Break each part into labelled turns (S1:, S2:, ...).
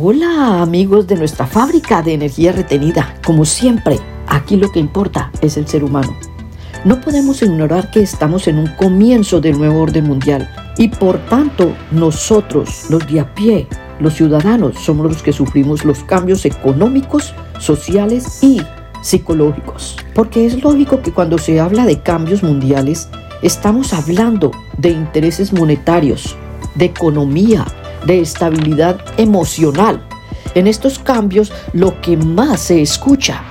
S1: Hola amigos de nuestra fábrica de energía retenida. Como siempre, aquí lo que importa es el ser humano. No podemos ignorar que estamos en un comienzo del nuevo orden mundial y por tanto nosotros, los de a pie, los ciudadanos, somos los que sufrimos los cambios económicos, sociales y psicológicos. Porque es lógico que cuando se habla de cambios mundiales, estamos hablando de intereses monetarios, de economía, de estabilidad emocional. En estos cambios lo que más se escucha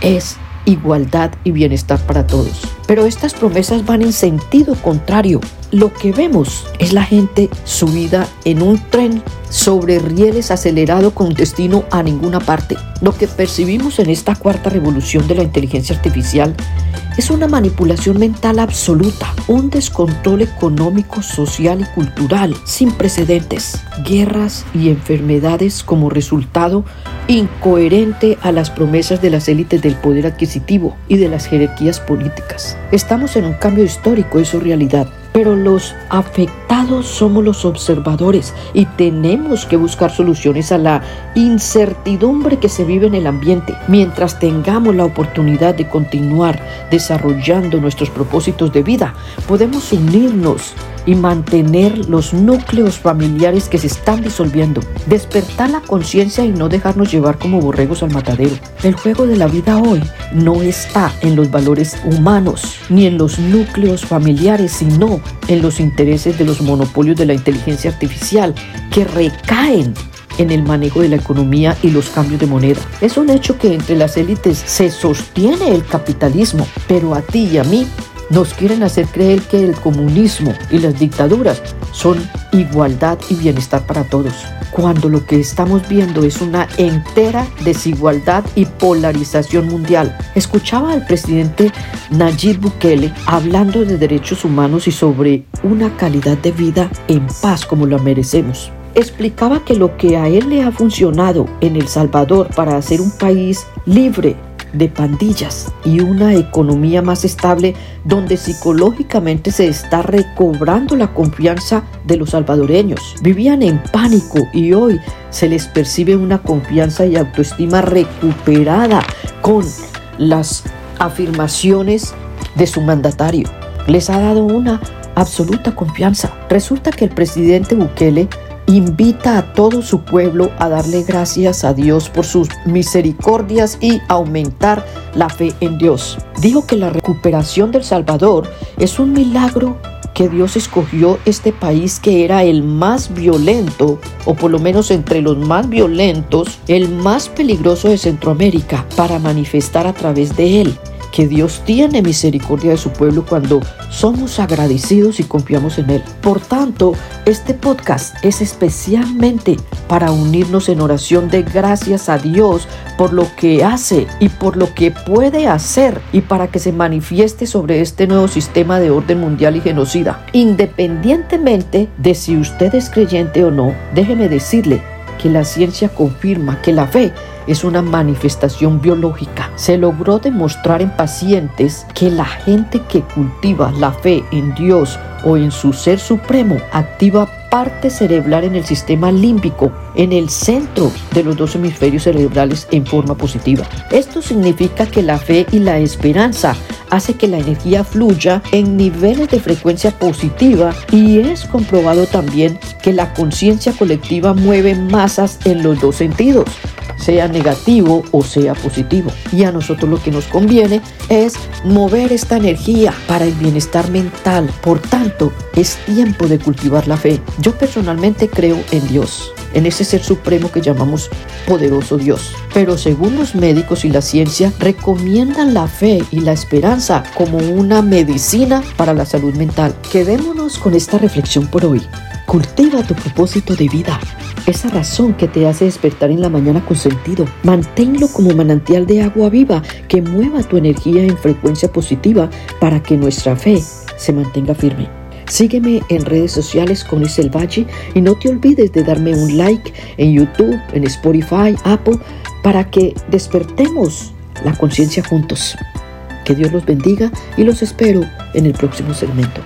S1: es igualdad y bienestar para todos. Pero estas promesas van en sentido contrario. Lo que vemos es la gente subida en un tren sobre rieles acelerado con destino a ninguna parte. Lo que percibimos en esta cuarta revolución de la inteligencia artificial es una manipulación mental absoluta, un descontrol económico, social y cultural sin precedentes, guerras y enfermedades como resultado incoherente a las promesas de las élites del poder adquisitivo y de las jerarquías políticas. Estamos en un cambio histórico, eso es realidad, pero los afectados somos los observadores y tenemos que buscar soluciones a la incertidumbre que se vive en el ambiente. Mientras tengamos la oportunidad de continuar desarrollando nuestros propósitos de vida, podemos unirnos y mantener los núcleos familiares que se están disolviendo. Despertar la conciencia y no dejarnos llevar como borregos al matadero. El juego de la vida hoy no está en los valores humanos ni en los núcleos familiares, sino en los intereses de los monopolios de la inteligencia artificial que recaen en el manejo de la economía y los cambios de moneda. Es un hecho que entre las élites se sostiene el capitalismo, pero a ti y a mí nos quieren hacer creer que el comunismo y las dictaduras son igualdad y bienestar para todos, cuando lo que estamos viendo es una entera desigualdad y polarización mundial. Escuchaba al presidente Nayib Bukele hablando de derechos humanos y sobre una calidad de vida en paz como la merecemos explicaba que lo que a él le ha funcionado en El Salvador para hacer un país libre, de pandillas y una economía más estable donde psicológicamente se está recobrando la confianza de los salvadoreños. Vivían en pánico y hoy se les percibe una confianza y autoestima recuperada con las afirmaciones de su mandatario. Les ha dado una absoluta confianza. Resulta que el presidente Bukele invita a todo su pueblo a darle gracias a Dios por sus misericordias y aumentar la fe en Dios. Dijo que la recuperación del Salvador es un milagro que Dios escogió este país que era el más violento, o por lo menos entre los más violentos, el más peligroso de Centroamérica, para manifestar a través de él que Dios tiene misericordia de su pueblo cuando somos agradecidos y confiamos en Él. Por tanto, este podcast es especialmente para unirnos en oración de gracias a Dios por lo que hace y por lo que puede hacer y para que se manifieste sobre este nuevo sistema de orden mundial y genocida. Independientemente de si usted es creyente o no, déjeme decirle que la ciencia confirma que la fe es una manifestación biológica. Se logró demostrar en pacientes que la gente que cultiva la fe en Dios o en su ser supremo activa parte cerebral en el sistema límbico, en el centro de los dos hemisferios cerebrales en forma positiva. Esto significa que la fe y la esperanza hace que la energía fluya en niveles de frecuencia positiva y es comprobado también que la conciencia colectiva mueve masas en los dos sentidos sea negativo o sea positivo. Y a nosotros lo que nos conviene es mover esta energía para el bienestar mental. Por tanto, es tiempo de cultivar la fe. Yo personalmente creo en Dios, en ese ser supremo que llamamos poderoso Dios. Pero según los médicos y la ciencia, recomiendan la fe y la esperanza como una medicina para la salud mental. Quedémonos con esta reflexión por hoy. Cultiva tu propósito de vida esa razón que te hace despertar en la mañana con sentido. Manténlo como manantial de agua viva que mueva tu energía en frecuencia positiva para que nuestra fe se mantenga firme. Sígueme en redes sociales con Isel Valle y no te olvides de darme un like en YouTube, en Spotify, Apple, para que despertemos la conciencia juntos. Que Dios los bendiga y los espero en el próximo segmento.